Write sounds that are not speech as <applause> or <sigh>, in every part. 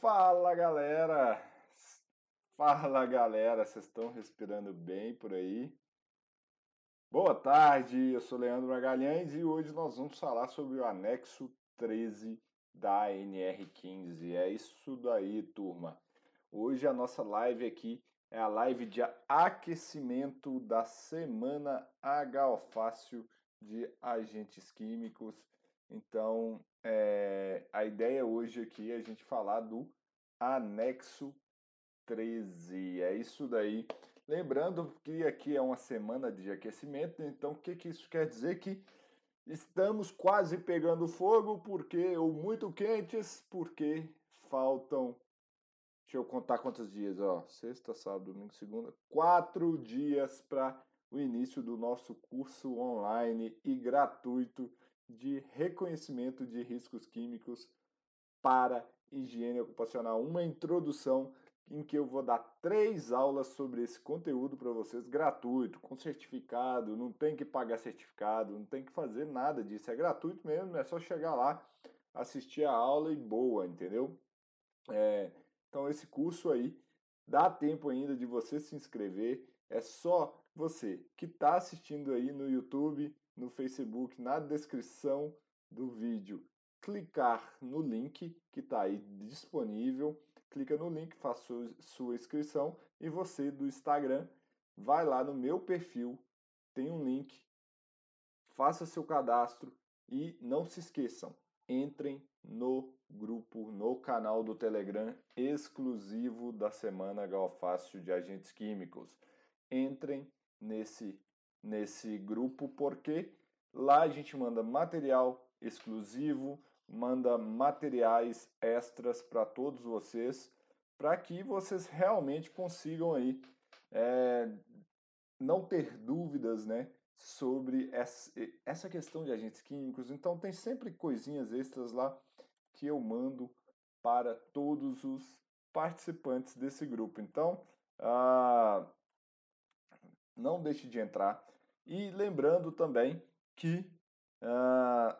Fala galera! Fala galera, vocês estão respirando bem por aí? Boa tarde, eu sou Leandro Magalhães e hoje nós vamos falar sobre o anexo 13 da NR15. É isso daí, turma. Hoje a nossa live aqui é a live de aquecimento da semana H Fácil de agentes químicos. Então, é, a ideia hoje aqui é a gente falar do anexo 13. É isso daí. Lembrando que aqui é uma semana de aquecimento, então o que, que isso quer dizer? Que estamos quase pegando fogo, porque ou muito quentes, porque faltam. Deixa eu contar quantos dias, ó. Sexta, sábado, domingo, segunda. Quatro dias para o início do nosso curso online e gratuito de reconhecimento de riscos químicos para higiene ocupacional. Uma introdução em que eu vou dar três aulas sobre esse conteúdo para vocês gratuito, com certificado, não tem que pagar certificado, não tem que fazer nada disso, é gratuito mesmo, é só chegar lá, assistir a aula e boa, entendeu? É, então esse curso aí dá tempo ainda de você se inscrever, é só você que está assistindo aí no YouTube, no Facebook, na descrição do vídeo, clicar no link que está aí disponível, clica no link, faça sua inscrição e você do Instagram vai lá no meu perfil, tem um link, faça seu cadastro e não se esqueçam, entrem no grupo, no canal do Telegram exclusivo da Semana Galfácio de Agentes Químicos. Entrem nesse nesse grupo, porque lá a gente manda material exclusivo, manda materiais extras para todos vocês, para que vocês realmente consigam aí é, não ter dúvidas, né, sobre essa questão de agentes químicos. Então tem sempre coisinhas extras lá que eu mando para todos os participantes desse grupo. Então, ah, não deixe de entrar. E lembrando também que uh,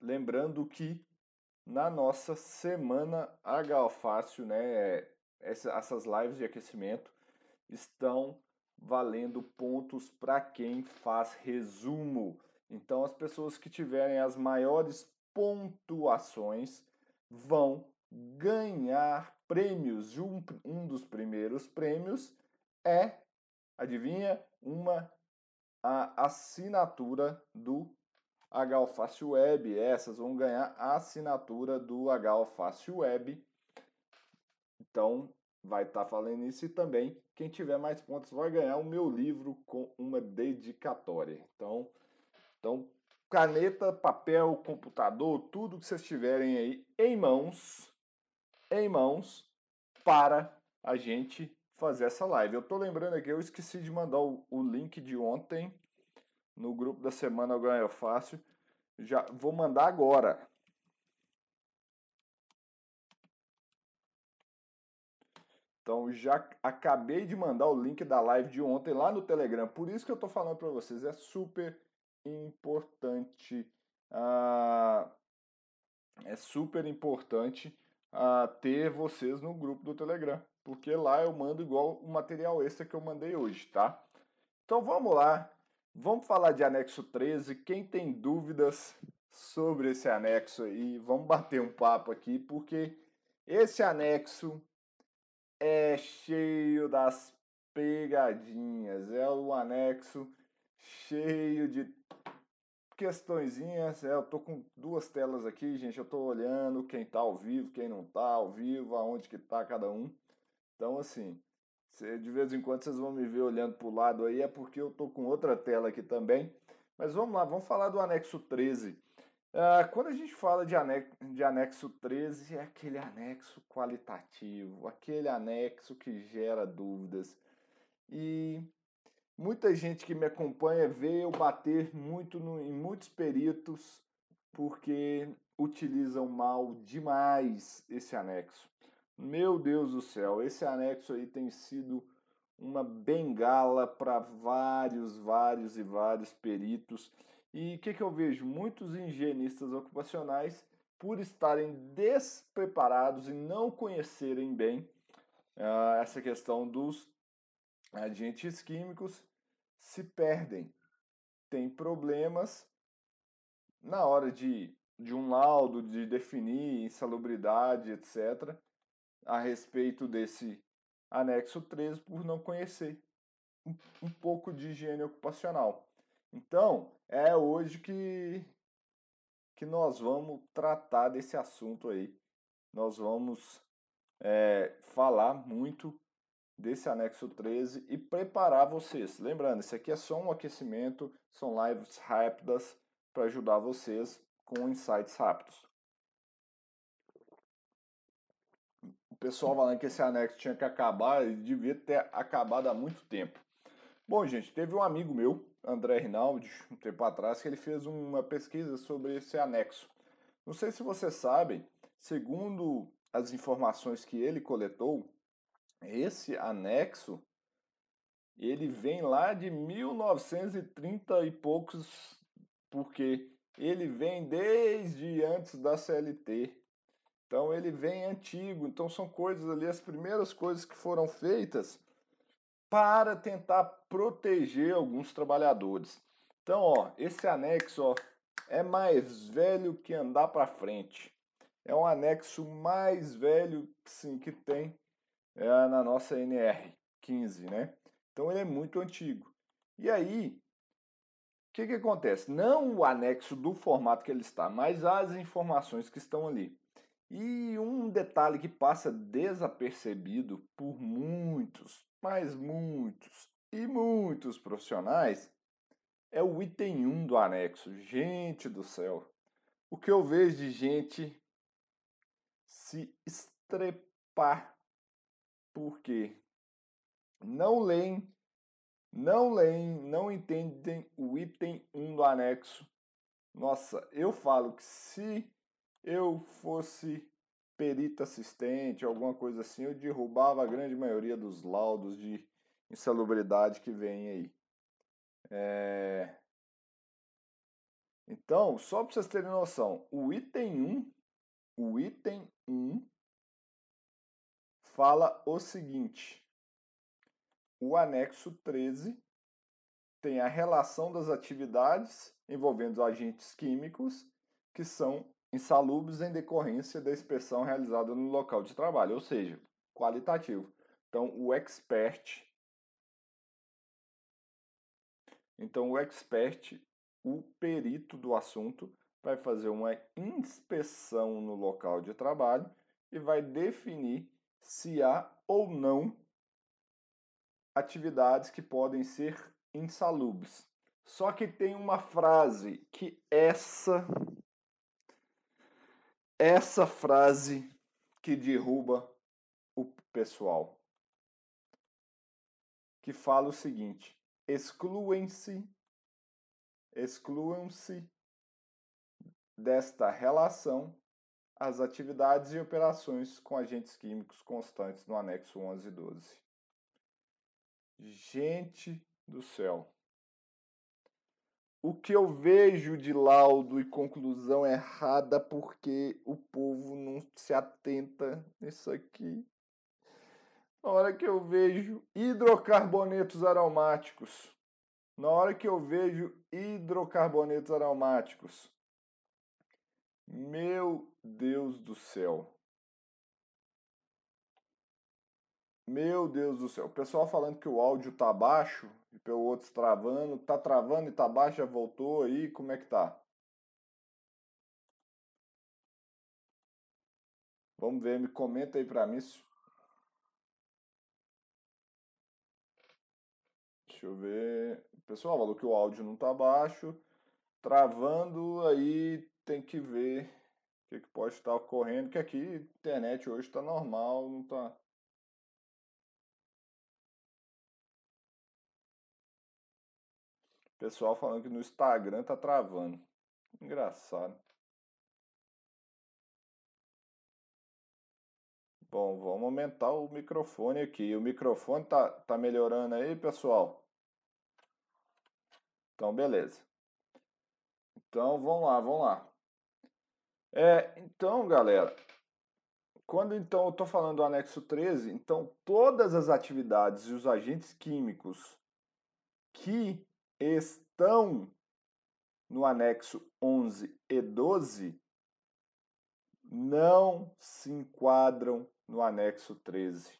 lembrando que na nossa semana H Fácil, né, essas lives de aquecimento estão valendo pontos para quem faz resumo. Então as pessoas que tiverem as maiores pontuações vão ganhar prêmios. Um, um dos primeiros prêmios é, adivinha, uma assinatura do H Web. Essas vão ganhar a assinatura do H Web. Então, vai estar tá falando isso e também quem tiver mais pontos vai ganhar o meu livro com uma dedicatória. Então, então caneta, papel, computador, tudo que vocês tiverem aí em mãos, em mãos para a gente fazer essa live. Eu tô lembrando aqui, eu esqueci de mandar o, o link de ontem no grupo da semana Eu Ganho Fácil. Já vou mandar agora. Então já acabei de mandar o link da live de ontem lá no Telegram. Por isso que eu estou falando para vocês, é super importante. Ah, é super importante ah, ter vocês no grupo do Telegram porque lá eu mando igual o material extra que eu mandei hoje, tá? Então vamos lá, vamos falar de anexo 13. Quem tem dúvidas sobre esse anexo aí, vamos bater um papo aqui, porque esse anexo é cheio das pegadinhas, é o anexo cheio de questõezinhas. É, eu tô com duas telas aqui, gente. Eu tô olhando quem tá ao vivo, quem não tá ao vivo, aonde que tá cada um. Então, assim, de vez em quando vocês vão me ver olhando para o lado aí, é porque eu estou com outra tela aqui também. Mas vamos lá, vamos falar do anexo 13. Uh, ah, quando a gente fala de anexo, de anexo 13, é aquele anexo qualitativo, aquele anexo que gera dúvidas. E muita gente que me acompanha vê eu bater muito no, em muitos peritos porque utilizam mal demais esse anexo. Meu Deus do céu, esse anexo aí tem sido uma bengala para vários, vários e vários peritos. E o que, que eu vejo? Muitos higienistas ocupacionais por estarem despreparados e não conhecerem bem uh, essa questão dos agentes químicos, se perdem, tem problemas na hora de, de um laudo, de definir insalubridade, etc., a respeito desse anexo 13 por não conhecer um, um pouco de higiene ocupacional. Então, é hoje que, que nós vamos tratar desse assunto aí. Nós vamos é, falar muito desse anexo 13 e preparar vocês. Lembrando, isso aqui é só um aquecimento, são lives rápidas para ajudar vocês com insights rápidos. Pessoal falando que esse anexo tinha que acabar, ele devia ter acabado há muito tempo. Bom, gente, teve um amigo meu, André Rinaldi, um tempo atrás, que ele fez uma pesquisa sobre esse anexo. Não sei se vocês sabem, segundo as informações que ele coletou, esse anexo ele vem lá de 1930 e poucos porque ele vem desde antes da CLT. Então ele vem antigo, então são coisas ali, as primeiras coisas que foram feitas para tentar proteger alguns trabalhadores. Então, ó, esse anexo, ó, é mais velho que andar para frente. É um anexo mais velho, sim, que tem é, na nossa NR 15, né? Então ele é muito antigo. E aí, que, que acontece? Não o anexo do formato que ele está, mas as informações que estão ali. E um detalhe que passa desapercebido por muitos, mas muitos e muitos profissionais é o item 1 do anexo. Gente do céu, o que eu vejo de gente se estrepar porque não leem não leem, não entendem o item 1 do anexo. Nossa, eu falo que se eu fosse perito assistente, alguma coisa assim, eu derrubava a grande maioria dos laudos de insalubridade que vem aí. É... Então, só para vocês terem noção, o item 1, o item 1 fala o seguinte: o anexo 13 tem a relação das atividades envolvendo agentes químicos que são insalubres em decorrência da inspeção realizada no local de trabalho, ou seja, qualitativo. Então, o expert Então, o expert, o perito do assunto, vai fazer uma inspeção no local de trabalho e vai definir se há ou não atividades que podem ser insalubres. Só que tem uma frase que essa essa frase que derruba o pessoal. Que fala o seguinte: excluem-se excluam-se desta relação as atividades e operações com agentes químicos constantes no anexo 11 e 12. Gente do céu. O que eu vejo de laudo e conclusão errada porque o povo não se atenta nisso aqui. Na hora que eu vejo hidrocarbonetos aromáticos, na hora que eu vejo hidrocarbonetos aromáticos, meu Deus do céu. Meu Deus do céu. O pessoal falando que o áudio tá baixo e pelo outro travando. Tá travando e tá baixo, já voltou aí. Como é que tá? Vamos ver, me comenta aí pra mim. Deixa eu ver. O pessoal falou que o áudio não tá baixo. Travando, aí tem que ver o que, que pode estar ocorrendo. Que aqui a internet hoje tá normal, não tá. Pessoal falando que no Instagram tá travando. Engraçado. Bom, vamos aumentar o microfone aqui. O microfone tá, tá melhorando aí, pessoal? Então, beleza. Então, vamos lá, vamos lá. É, então, galera, quando então eu estou falando do anexo 13, então todas as atividades e os agentes químicos que estão no anexo 11 e 12 não se enquadram no anexo 13.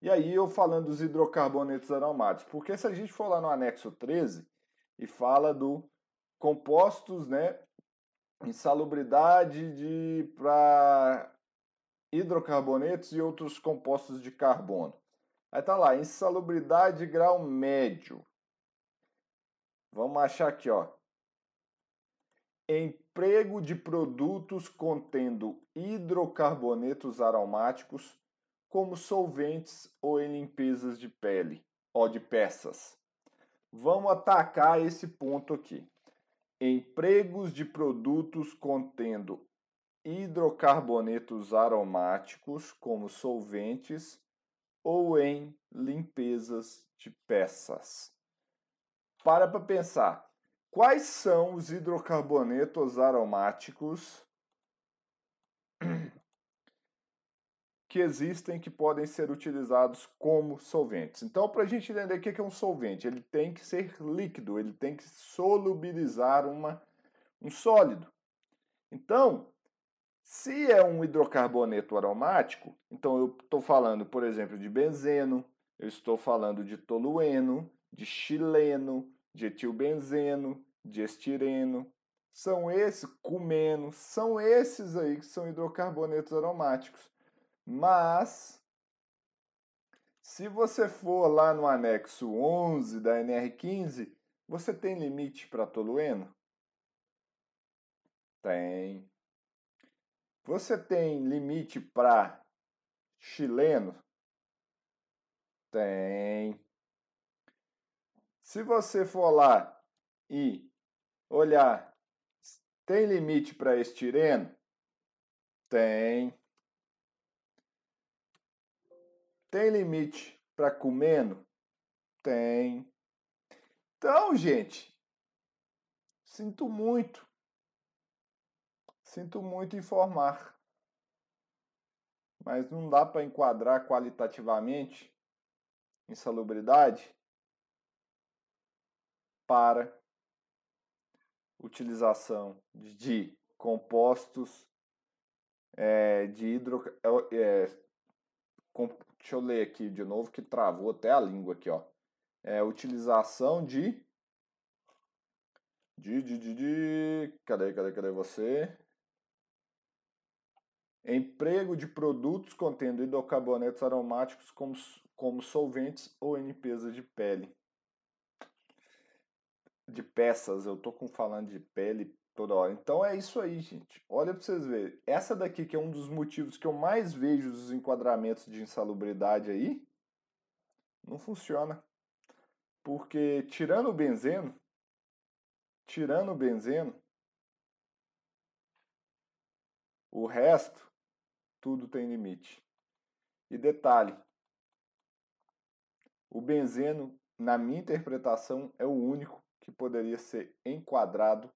E aí eu falando dos hidrocarbonetos aromáticos, porque se a gente for lá no anexo 13 e fala do compostos, né, insalubridade de para hidrocarbonetos e outros compostos de carbono. Aí tá lá, insalubridade grau médio. Vamos achar aqui, ó. Emprego de produtos contendo hidrocarbonetos aromáticos como solventes ou em limpezas de pele ou de peças. Vamos atacar esse ponto aqui. Empregos de produtos contendo hidrocarbonetos aromáticos como solventes ou em limpezas de peças. Para para pensar. Quais são os hidrocarbonetos aromáticos que existem que podem ser utilizados como solventes. Então, para a gente entender o que é um solvente, ele tem que ser líquido, ele tem que solubilizar uma, um sólido. Então, se é um hidrocarboneto aromático, então eu estou falando, por exemplo, de benzeno, eu estou falando de tolueno, de xileno, de etilbenzeno, de estireno, são esses, cumeno, são esses aí que são hidrocarbonetos aromáticos. Mas, se você for lá no anexo 11 da NR15, você tem limite para tolueno? Tem. Você tem limite para chileno? Tem. Se você for lá e olhar, tem limite para estireno? Tem. Tem limite para comendo? Tem. Então, gente, sinto muito. Sinto muito informar. Mas não dá para enquadrar qualitativamente insalubridade para utilização de compostos é, de hidro, é, com, deixa eu ler aqui de novo que travou até a língua aqui, ó. É utilização de de, de, de, de cadê, cadê, cadê você? Emprego de produtos contendo hidrocarbonetos aromáticos como, como solventes ou em limpeza de pele. De peças, eu tô com falando de pele toda hora. Então é isso aí, gente. Olha para vocês verem. Essa daqui que é um dos motivos que eu mais vejo dos enquadramentos de insalubridade aí, não funciona. Porque tirando o benzeno, tirando o benzeno, o resto, tudo tem limite. E detalhe, o benzeno, na minha interpretação, é o único que poderia ser enquadrado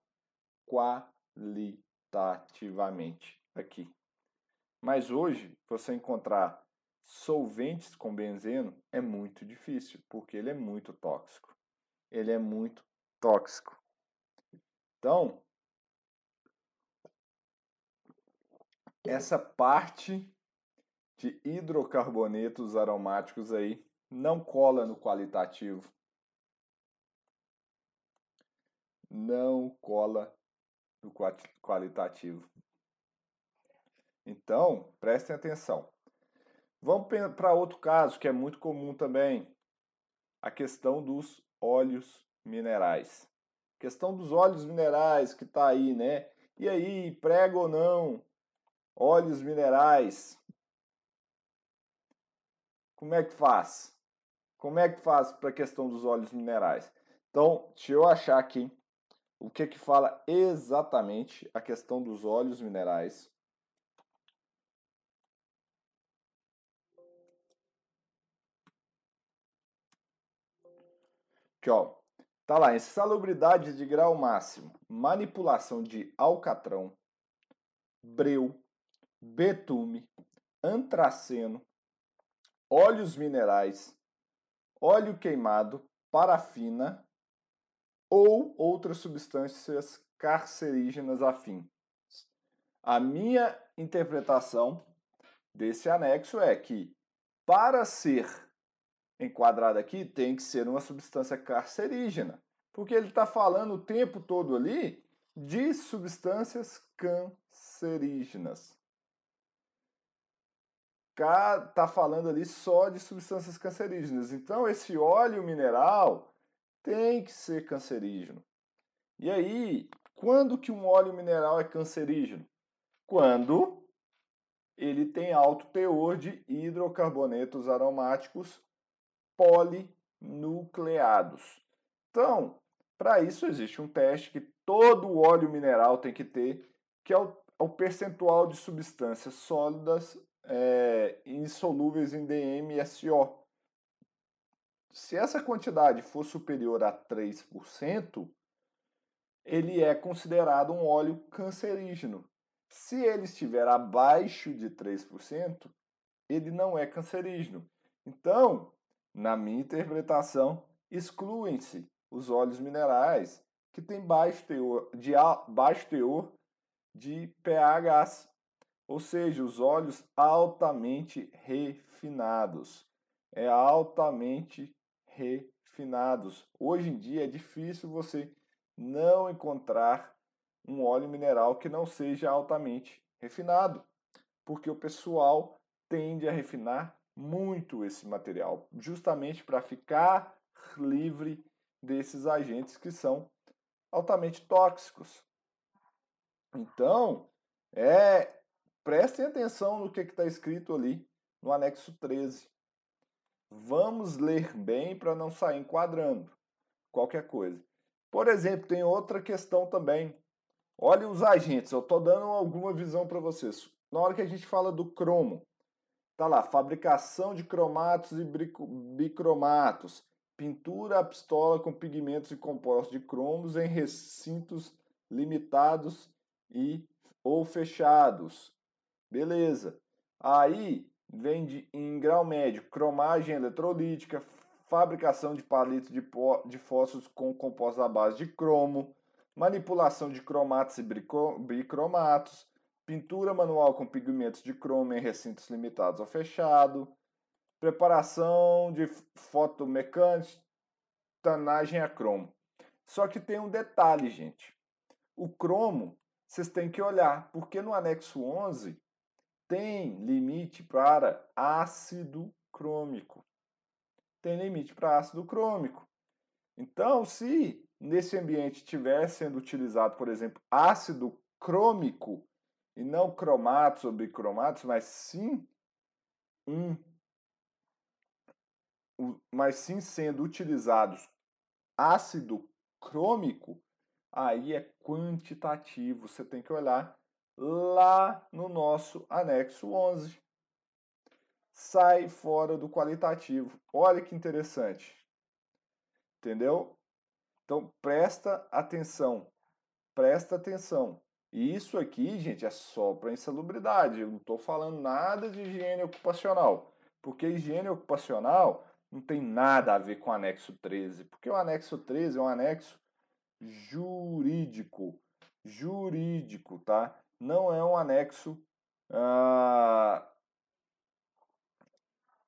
qualitativamente aqui. Mas hoje, você encontrar solventes com benzeno é muito difícil, porque ele é muito tóxico. Ele é muito tóxico. Então, essa parte de hidrocarbonetos aromáticos aí não cola no qualitativo. Não cola do qualitativo. Então, prestem atenção. Vamos para outro caso que é muito comum também, a questão dos óleos minerais. questão dos óleos minerais que está aí, né? E aí, prega ou não? Óleos minerais. Como é que faz? Como é que faz para a questão dos óleos minerais? Então, deixa eu achar aqui o que que fala exatamente a questão dos óleos minerais. Aqui, ó. Tá lá, insalubridade de grau máximo, manipulação de alcatrão, breu, betume, antraceno, óleos minerais, óleo queimado, parafina ou outras substâncias carcerígenas afins. A minha interpretação desse anexo é que para ser enquadrado aqui tem que ser uma substância carcerígena, porque ele está falando o tempo todo ali de substâncias cancerígenas. Está falando ali só de substâncias cancerígenas. Então, esse óleo mineral tem que ser cancerígeno. E aí, quando que um óleo mineral é cancerígeno? Quando ele tem alto teor de hidrocarbonetos aromáticos polinucleados. Então, para isso existe um teste que todo óleo mineral tem que ter, que é o, o percentual de substâncias sólidas é, insolúveis em DMSO. Se essa quantidade for superior a 3%, ele é considerado um óleo cancerígeno. Se ele estiver abaixo de 3%, ele não é cancerígeno. Então, na minha interpretação, excluem-se os óleos minerais que têm baixo teor de, baixo teor de pH, ou seja, os óleos altamente refinados. É altamente refinados. Hoje em dia é difícil você não encontrar um óleo mineral que não seja altamente refinado, porque o pessoal tende a refinar muito esse material, justamente para ficar livre desses agentes que são altamente tóxicos. Então, é, prestem atenção no que está escrito ali no anexo 13. Vamos ler bem para não sair enquadrando qualquer coisa. Por exemplo, tem outra questão também. Olha os agentes, eu estou dando alguma visão para vocês. Na hora que a gente fala do cromo, tá lá, fabricação de cromatos e bicromatos, pintura a pistola com pigmentos e compostos de cromos em recintos limitados e ou fechados. Beleza. Aí vem de, em grau médio cromagem eletrolítica, fabricação de palitos de, de fósforos com compostos à base de cromo, manipulação de cromatos e bicromatos, pintura manual com pigmentos de cromo em recintos limitados ou fechado, preparação de fotomecânica, tanagem a cromo. Só que tem um detalhe, gente. O cromo, vocês têm que olhar, porque no anexo 11 tem limite para ácido crômico. Tem limite para ácido crômico. Então, se nesse ambiente estiver sendo utilizado, por exemplo, ácido crômico, e não cromatos ou bicromatos, mas sim um mas sim sendo utilizados ácido crômico, aí é quantitativo. Você tem que olhar lá no nosso anexo 11. Sai fora do qualitativo. Olha que interessante. Entendeu? Então presta atenção. Presta atenção. E isso aqui, gente, é só para insalubridade. Eu não estou falando nada de higiene ocupacional. Porque higiene ocupacional não tem nada a ver com o anexo 13, porque o anexo 13 é um anexo jurídico. Jurídico, tá? Não é um anexo. Ah,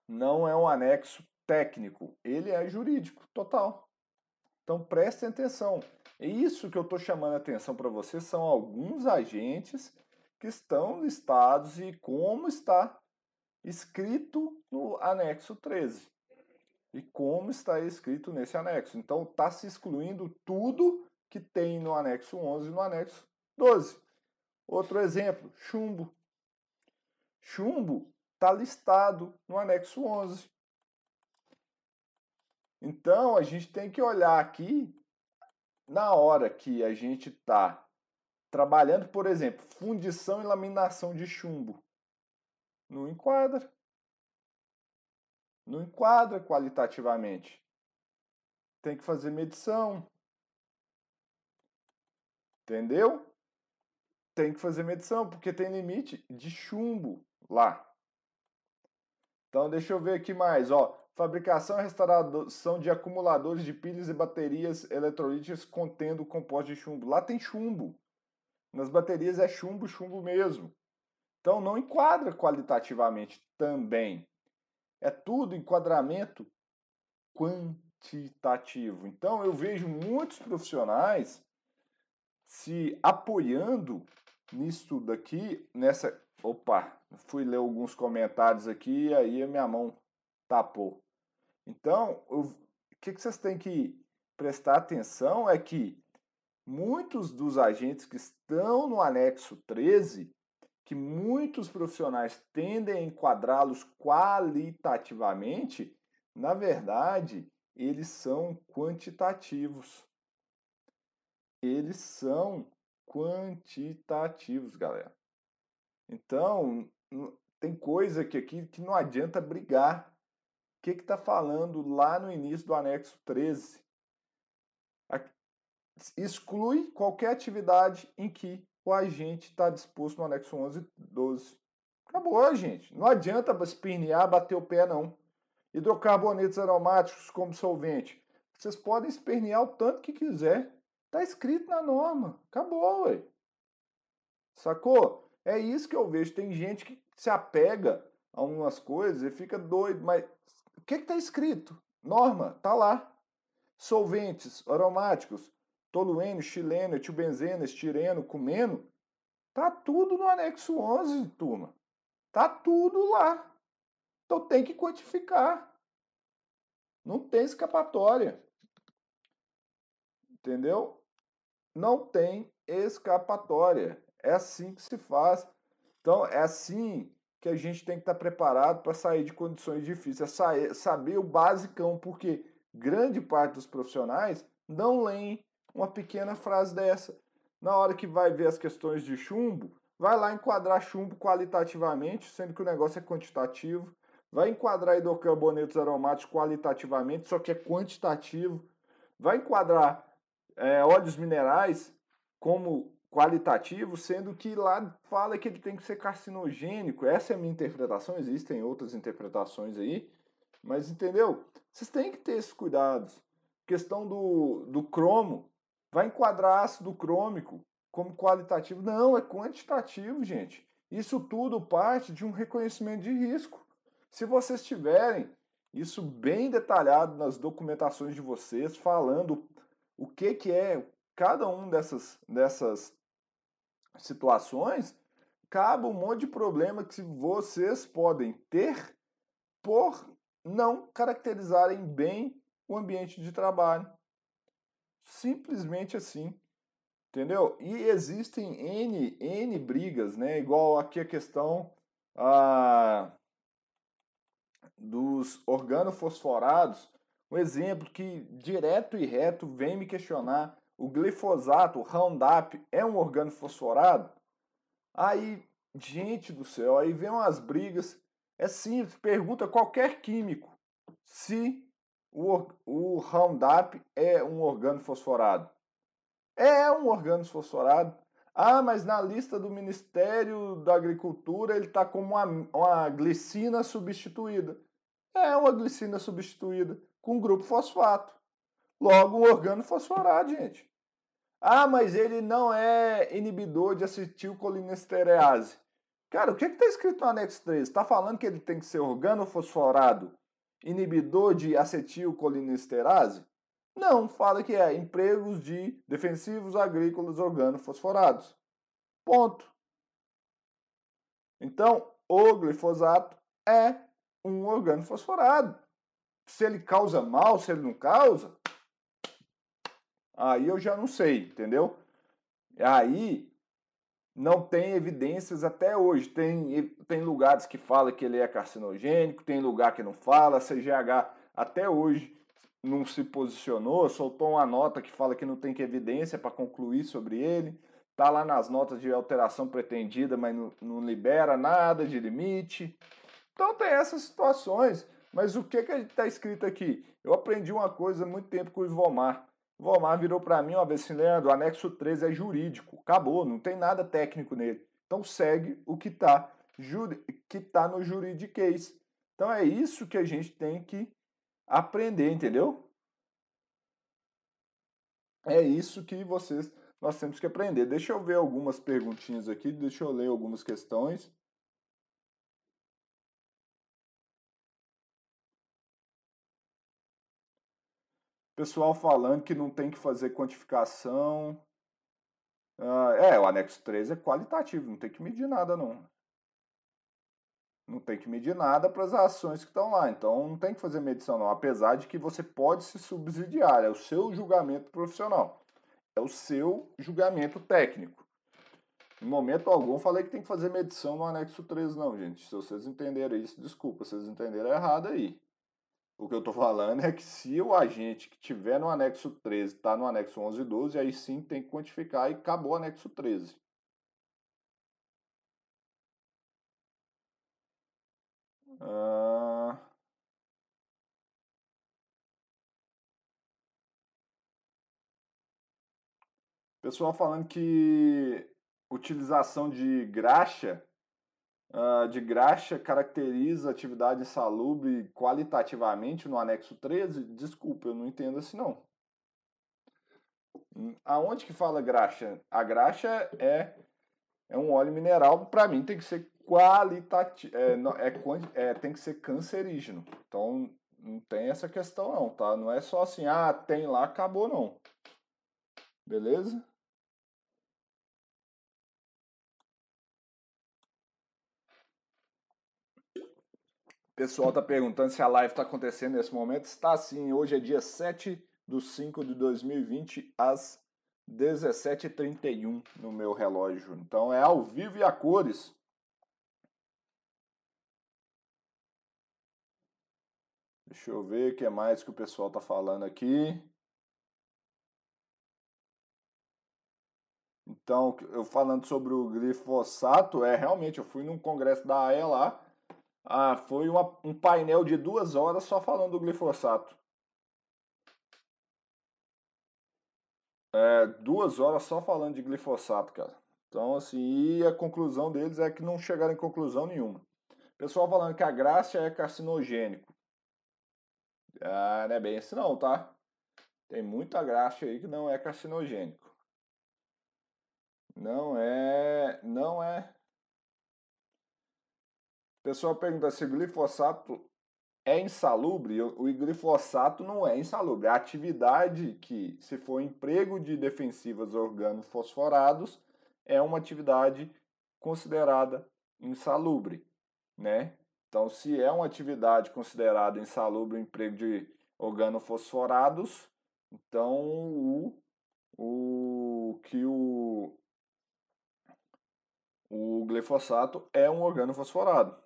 não é um anexo técnico, ele é jurídico, total. Então prestem atenção. É isso que eu estou chamando a atenção para vocês são alguns agentes que estão listados e como está escrito no anexo 13 e como está escrito nesse anexo. Então, está se excluindo tudo que tem no anexo 11 e no anexo 12. Outro exemplo, chumbo. Chumbo está listado no anexo 11. Então, a gente tem que olhar aqui, na hora que a gente está trabalhando, por exemplo, fundição e laminação de chumbo. Não enquadra não enquadra qualitativamente. Tem que fazer medição. Entendeu? Tem que fazer medição, porque tem limite de chumbo lá. Então, deixa eu ver aqui mais, ó. Fabricação e restauração de acumuladores de pilhas e baterias eletrolíticas contendo composto de chumbo. Lá tem chumbo. Nas baterias é chumbo, chumbo mesmo. Então não enquadra qualitativamente também. É tudo enquadramento quantitativo. Então eu vejo muitos profissionais se apoiando nisso daqui, nessa. Opa, fui ler alguns comentários aqui e aí a minha mão tapou. Então, o que, que vocês têm que prestar atenção é que muitos dos agentes que estão no anexo 13, que muitos profissionais tendem a enquadrá-los qualitativamente, na verdade, eles são quantitativos. Eles são quantitativos, galera. Então, tem coisa aqui, aqui que não adianta brigar. O que está falando lá no início do anexo 13? Exclui qualquer atividade em que o agente está disposto no anexo 11 e 12. Acabou, gente. Não adianta espernear, bater o pé, não. Hidrocarbonetos aromáticos como solvente. Vocês podem espernear o tanto que quiser. Está escrito na norma. Acabou, ué. Sacou? É isso que eu vejo. Tem gente que se apega a umas coisas e fica doido, mas o que está escrito? Norma, tá lá. Solventes aromáticos, tolueno, xileno, etilbenzeno, estireno, cumeno, tá tudo no anexo 11, turma. Tá tudo lá. Então tem que quantificar. Não tem escapatória. Entendeu? Não tem escapatória. É assim que se faz. Então, é assim que a gente tem que estar preparado para sair de condições difíceis. É sair, saber o basicão, porque grande parte dos profissionais não leem uma pequena frase dessa. Na hora que vai ver as questões de chumbo, vai lá enquadrar chumbo qualitativamente, sendo que o negócio é quantitativo. Vai enquadrar hidrocarbonetos aromáticos qualitativamente, só que é quantitativo. Vai enquadrar é, óleos minerais como qualitativo, sendo que lá fala que ele tem que ser carcinogênico. Essa é a minha interpretação, existem outras interpretações aí, mas entendeu? Vocês têm que ter esses cuidados. Questão do, do cromo, vai enquadrar ácido crômico como qualitativo. Não, é quantitativo, gente. Isso tudo parte de um reconhecimento de risco. Se vocês tiverem isso bem detalhado nas documentações de vocês, falando o que, que é cada um dessas, dessas situações, cabe um monte de problema que vocês podem ter por não caracterizarem bem o ambiente de trabalho. Simplesmente assim. Entendeu? E existem N, N brigas, né? Igual aqui a questão ah, dos organofosforados. Um exemplo que direto e reto vem me questionar. O glifosato, o Roundup, é um organofosforado? Aí, gente do céu, aí vem umas brigas. É simples, pergunta qualquer químico se o, o Roundup é um organo fosforado. É um organo fosforado. Ah, mas na lista do Ministério da Agricultura ele está como uma, uma glicina substituída. É uma glicina substituída com grupo fosfato. Logo, um organo fosforado, gente. Ah, mas ele não é inibidor de acetilcolinesterase. Cara, o que está escrito no anexo 3? Está falando que ele tem que ser organo fosforado inibidor de acetilcolinesterase? Não, fala que é empregos de defensivos agrícolas organofosforados. Ponto. Então, o glifosato é um organofosforado. Se ele causa mal, se ele não causa, aí eu já não sei, entendeu? Aí não tem evidências até hoje. Tem, tem lugares que fala que ele é carcinogênico, tem lugar que não fala. A CGH até hoje não se posicionou, soltou uma nota que fala que não tem que evidência para concluir sobre ele. Tá lá nas notas de alteração pretendida, mas não, não libera nada de limite. Então tem essas situações. Mas o que que está escrito aqui? Eu aprendi uma coisa há muito tempo com o Ivomar. O Vomar virou para mim uma vez assim, Leandro, o anexo 13 é jurídico. Acabou, não tem nada técnico nele. Então segue o que está que tá no juridiquês. Então é isso que a gente tem que aprender, entendeu? É isso que vocês nós temos que aprender. Deixa eu ver algumas perguntinhas aqui, deixa eu ler algumas questões. Pessoal falando que não tem que fazer quantificação. Ah, é, o anexo 3 é qualitativo, não tem que medir nada não. Não tem que medir nada para as ações que estão lá. Então não tem que fazer medição não, apesar de que você pode se subsidiar, é o seu julgamento profissional. É o seu julgamento técnico. Em momento algum falei que tem que fazer medição no anexo 3 não, gente. Se vocês entenderem isso, desculpa, vocês entenderam errado aí. O que eu estou falando é que se o agente que tiver no anexo 13 está no anexo 11 e 12, aí sim tem que quantificar e acabou o anexo 13. Ah... Pessoal falando que utilização de graxa uh, de graxa caracteriza atividade insalubre qualitativamente no anexo 13? Desculpa, eu não entendo assim não. Aonde que fala graxa? A graxa é, é um óleo mineral, para mim tem que ser qualitativo, é, é, é, tem que ser cancerígeno. Então não tem essa questão não, tá? Não é só assim, ah, tem lá, acabou não. Beleza? Pessoal está perguntando se a live está acontecendo nesse momento. Está sim, hoje é dia 7 de 5 de 2020, às 17h31 no meu relógio. Então é ao vivo e a cores. Deixa eu ver o que mais que o pessoal está falando aqui. Então, eu falando sobre o glifosato, é realmente, eu fui num congresso da AE lá, ah, foi uma, um painel de duas horas só falando do glifosato. É, duas horas só falando de glifosato, cara. Então, assim, e a conclusão deles é que não chegaram em conclusão nenhuma. Pessoal falando que a graxa é carcinogênico. Ah, não é bem assim não, tá? Tem muita graxa aí que não é carcinogênico. Não é, não é pessoal pergunta se o glifosato é insalubre. O glifosato não é insalubre. A atividade que, se for emprego de defensivos organofosforados, é uma atividade considerada insalubre, né? Então, se é uma atividade considerada insalubre o emprego de organofosforados, então o, o que o, o glifosato é um organofosforado.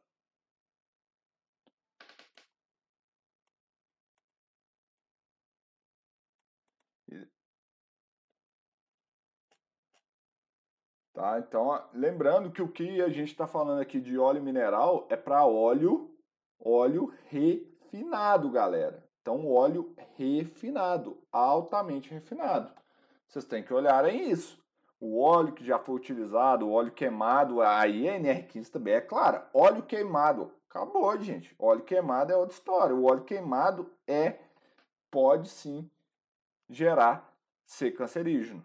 Tá? Então, lembrando que o que a gente está falando aqui de óleo mineral é para óleo, óleo refinado, galera. Então, óleo refinado, altamente refinado. Vocês têm que olhar em isso. O óleo que já foi utilizado, o óleo queimado, aí a NR15 também é clara. Óleo queimado, acabou, gente. Óleo queimado é outra história. O óleo queimado é, pode sim gerar ser cancerígeno,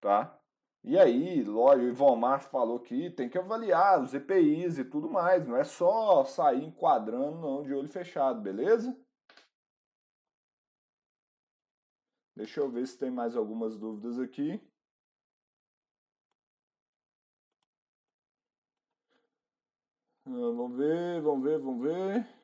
tá? E aí, lógico, o Ivomar falou que tem que avaliar os EPIs e tudo mais, não é só sair enquadrando não de olho fechado, beleza? Deixa eu ver se tem mais algumas dúvidas aqui. Ah, vamos ver, vamos ver, vamos ver.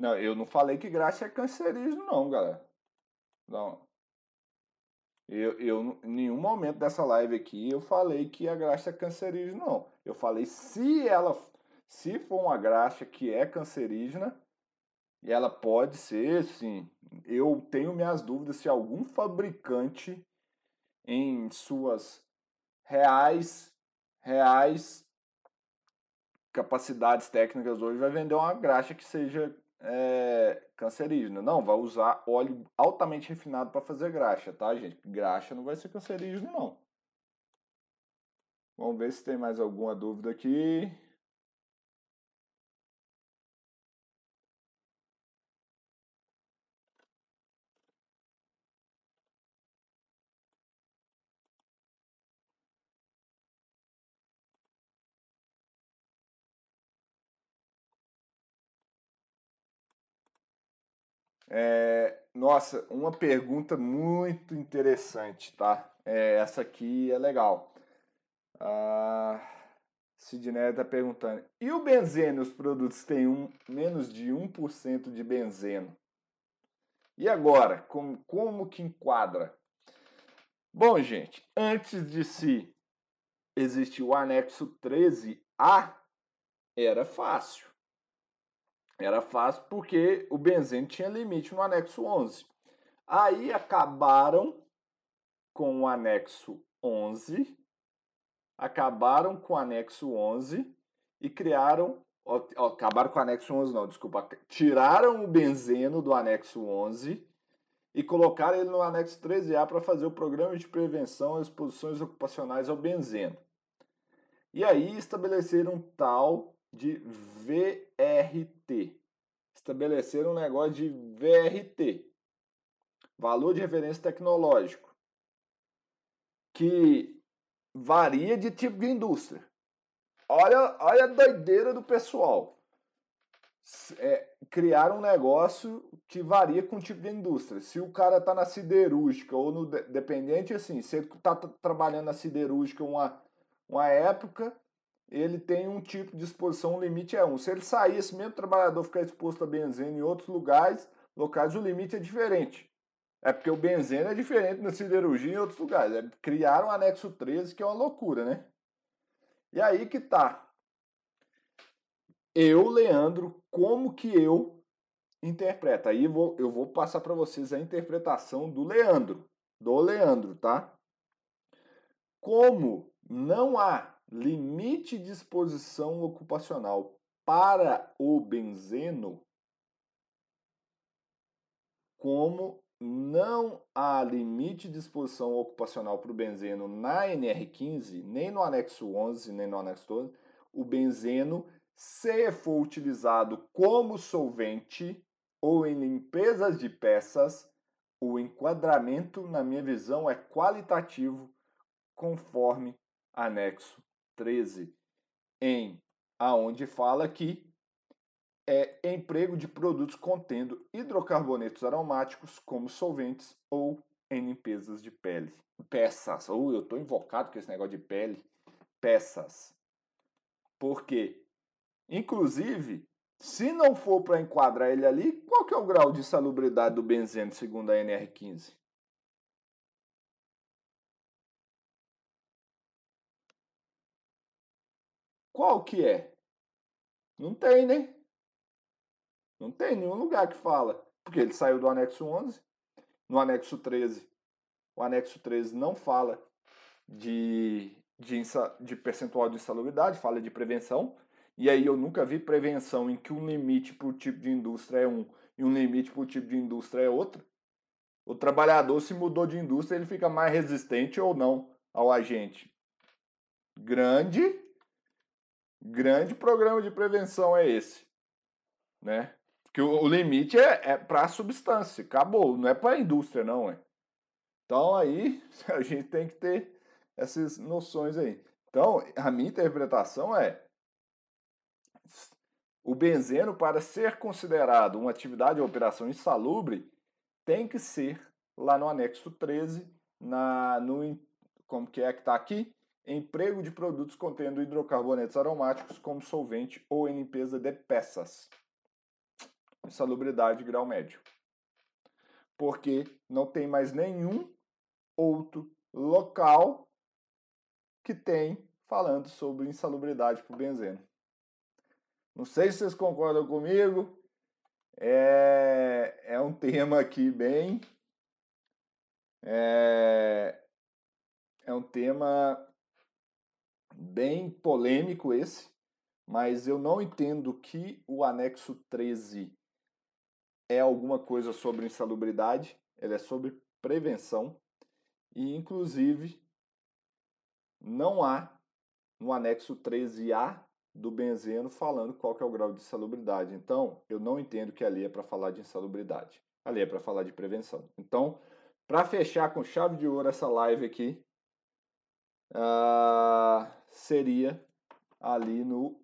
Não, eu não falei que graxa é cancerígeno, não, galera. Não. Eu, eu, em nenhum momento dessa live aqui, eu falei que a graxa é cancerígena, não. Eu falei se ela, se for uma graxa que é cancerígena, ela pode ser, sim. Eu tenho minhas dúvidas se algum fabricante em suas reais, reais capacidades técnicas hoje vai vender uma graxa que seja é, cancerígena. Não, vai usar óleo altamente refinado para fazer graxa, tá, gente? Graxa não vai ser cancerígeno, não. Vamos ver se tem mais alguma dúvida aqui. É, nossa, uma pergunta muito interessante, tá? É, essa aqui é legal. Ah, Sidney está perguntando: e o benzeno, os produtos têm um, menos de 1% de benzeno? E agora, como, como que enquadra? Bom, gente, antes de se existir o anexo 13A, era fácil. Era fácil porque o benzeno tinha limite no anexo 11. Aí acabaram com o anexo 11, acabaram com o anexo 11 e criaram. Ó, acabaram com o anexo 11, não, desculpa. Tiraram o benzeno do anexo 11 e colocaram ele no anexo 13A para fazer o programa de prevenção às exposições ocupacionais ao benzeno. E aí estabeleceram tal de VRT. Estabeleceram um negócio de VRT, valor de referência tecnológico, que varia de tipo de indústria. Olha, olha a doideira do pessoal. É, criar um negócio que varia com o tipo de indústria. Se o cara está na siderúrgica ou no dependente, assim, se ele está trabalhando na siderúrgica uma, uma época, ele tem um tipo de exposição, o limite é um. Se ele sair, esse mesmo trabalhador ficar exposto a benzeno em outros lugares, locais, o limite é diferente. É porque o benzeno é diferente na siderurgia e em outros lugares. É, criaram o anexo 13, que é uma loucura, né? E aí que tá. Eu, Leandro, como que eu interpreto? Aí vou, eu vou passar para vocês a interpretação do Leandro. Do Leandro, tá? Como não há limite de exposição ocupacional para o benzeno, como não há limite de exposição ocupacional para o benzeno na NR15, nem no anexo 11, nem no anexo 12, o benzeno, se for utilizado como solvente ou em limpezas de peças, o enquadramento, na minha visão, é qualitativo conforme anexo 13, em aonde fala que é emprego de produtos contendo hidrocarbonetos aromáticos como solventes ou em limpezas de pele. Peças. Ou eu estou invocado com esse negócio de pele. Peças. Por quê? Inclusive, se não for para enquadrar ele ali, qual que é o grau de salubridade do benzeno segundo a NR15? Qual que é? Não tem, né? Não tem nenhum lugar que fala. Porque ele saiu do anexo 11. No anexo 13, o anexo 13 não fala de, de, de percentual de insalubridade, fala de prevenção. E aí eu nunca vi prevenção em que um limite para o tipo de indústria é um e um limite para o tipo de indústria é outro. O trabalhador, se mudou de indústria, ele fica mais resistente ou não ao agente. Grande grande programa de prevenção é esse, né? Porque o, limite é, é para a substância, acabou, não é para a indústria, não é. Então aí <laughs> a gente tem que ter essas noções aí. Então a minha interpretação é o benzeno para ser considerado uma atividade ou operação insalubre tem que ser lá no anexo 13 na no como que é que está aqui emprego de produtos contendo hidrocarbonetos aromáticos como solvente ou em limpeza de peças. Insalubridade grau médio. Porque não tem mais nenhum outro local que tem falando sobre insalubridade por benzeno. Não sei se vocês concordam comigo. É, é um <laughs> tema aqui bem. É, é um tema bem polêmico esse, mas eu não entendo que o anexo 13 é alguma coisa sobre insalubridade, ele é sobre prevenção e inclusive não há no anexo 13A do benzeno falando qual que é o grau de insalubridade. Então, eu não entendo que ali é para falar de insalubridade. Ali é para falar de prevenção. Então, para fechar com chave de ouro essa live aqui, uh, seria ali no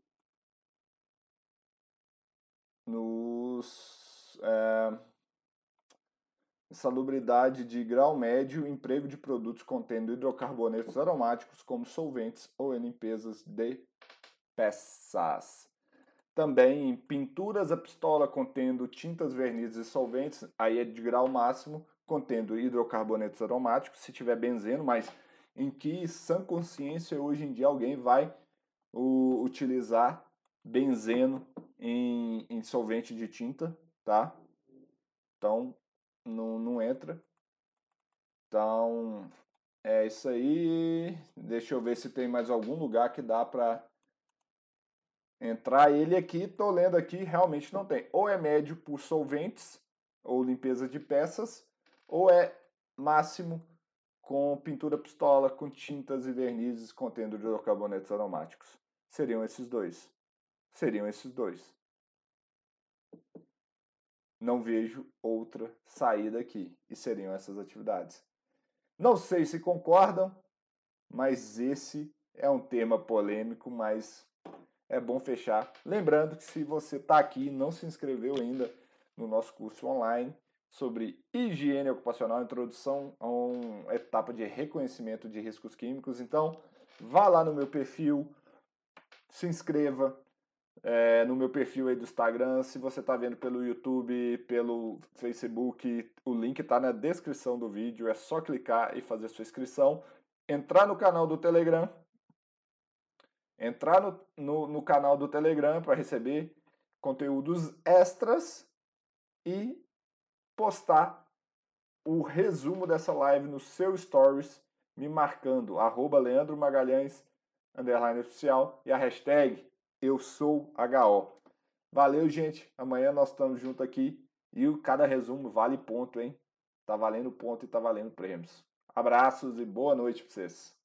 nos é, de grau médio, emprego de produtos contendo hidrocarbonetos aromáticos como solventes ou em limpezas de peças. Também em pinturas a pistola contendo tintas, vernizes e solventes, aí é de grau máximo, contendo hidrocarbonetos aromáticos, se tiver benzeno, mas em que sã consciência hoje em dia alguém vai o, utilizar benzeno em, em solvente de tinta, tá? Então, não, não entra. Então, é isso aí. Deixa eu ver se tem mais algum lugar que dá para entrar ele aqui. Tô lendo aqui, realmente não tem. Ou é médio por solventes ou limpeza de peças, ou é máximo com pintura pistola, com tintas e vernizes contendo hidrocarbonetos aromáticos. Seriam esses dois. Seriam esses dois. Não vejo outra saída aqui e seriam essas atividades. Não sei se concordam, mas esse é um tema polêmico, mas é bom fechar. Lembrando que se você está aqui e não se inscreveu ainda no nosso curso online sobre higiene ocupacional, introdução a uma etapa de reconhecimento de riscos químicos, então vá lá no meu perfil, se inscreva é, no meu perfil aí do Instagram. Se você está vendo pelo YouTube, pelo Facebook, o link está na descrição do vídeo. É só clicar e fazer sua inscrição. Entrar no canal do Telegram. Entrar no, no, no canal do Telegram para receber conteúdos extras e postar o resumo dessa live no seu stories, me marcando, arroba Leandro Magalhães, underline oficial, e a hashtag eu sou HO. Valeu, gente. Amanhã nós estamos juntos aqui e cada resumo vale ponto, hein? Tá valendo ponto e tá valendo prêmios. Abraços e boa noite para vocês.